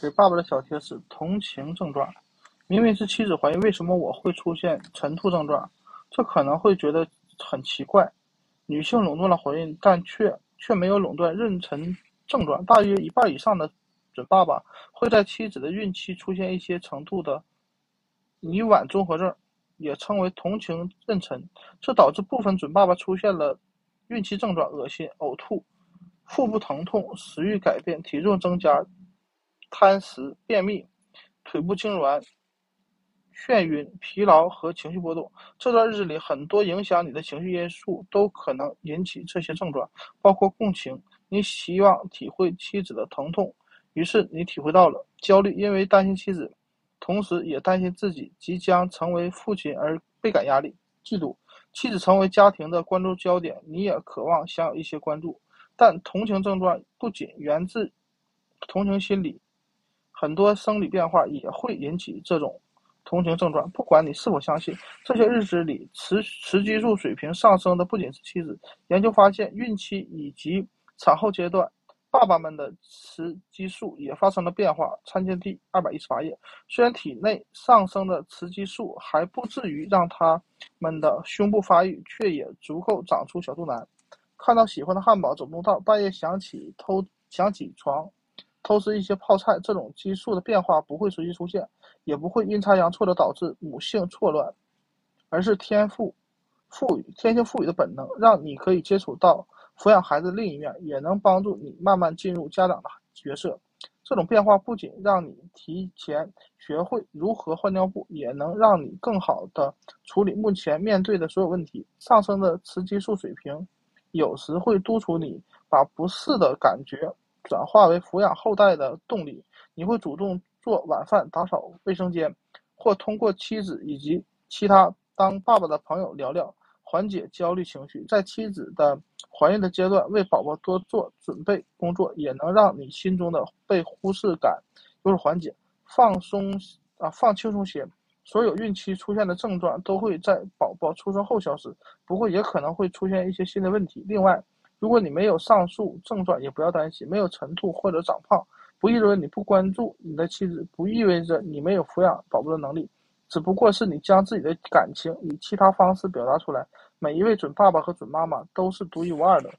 给爸爸的小贴士：同情症状。明明是妻子怀孕，为什么我会出现晨吐症状？这可能会觉得很奇怪。女性垄断了怀孕，但却却没有垄断妊娠症状。大约一半以上的准爸爸会在妻子的孕期出现一些程度的泥烷综合症，也称为同情妊娠。这导致部分准爸爸出现了孕期症状：恶心、呕吐、腹部疼痛、食欲改变、体重增加、贪食、便秘、腿部痉挛。眩晕、疲劳和情绪波动，这段日子里，很多影响你的情绪因素都可能引起这些症状，包括共情。你希望体会妻子的疼痛，于是你体会到了焦虑，因为担心妻子，同时也担心自己即将成为父亲而倍感压力。嫉妒，妻子成为家庭的关注焦点，你也渴望享有一些关注。但同情症状不仅源自同情心理，很多生理变化也会引起这种。同情症状，不管你是否相信，这些日子里雌雌激素水平上升的不仅是妻子。研究发现，孕期以及产后阶段，爸爸们的雌激素也发生了变化。参见第二百一十八页。虽然体内上升的雌激素还不至于让他们的胸部发育，却也足够长出小肚腩。看到喜欢的汉堡走不动道，半夜想起偷想起床。偷吃一些泡菜，这种激素的变化不会随机出现，也不会阴差阳错的导致母性错乱，而是天赋赋予天性赋予的本能，让你可以接触到抚养孩子另一面，也能帮助你慢慢进入家长的角色。这种变化不仅让你提前学会如何换尿布，也能让你更好的处理目前面对的所有问题。上升的雌激素水平有时会督促你把不适的感觉。转化为抚养后代的动力，你会主动做晚饭、打扫卫生间，或通过妻子以及其他当爸爸的朋友聊聊，缓解焦虑情绪。在妻子的怀孕的阶段，为宝宝多做准备工作，也能让你心中的被忽视感有所缓解。放松啊，放轻松些。所有孕期出现的症状都会在宝宝出生后消失，不过也可能会出现一些新的问题。另外，如果你没有上述症状，也不要担心。没有晨吐或者长胖，不意味着你不关注你的妻子，不意味着你没有抚养宝宝的能力，只不过是你将自己的感情以其他方式表达出来。每一位准爸爸和准妈妈都是独一无二的。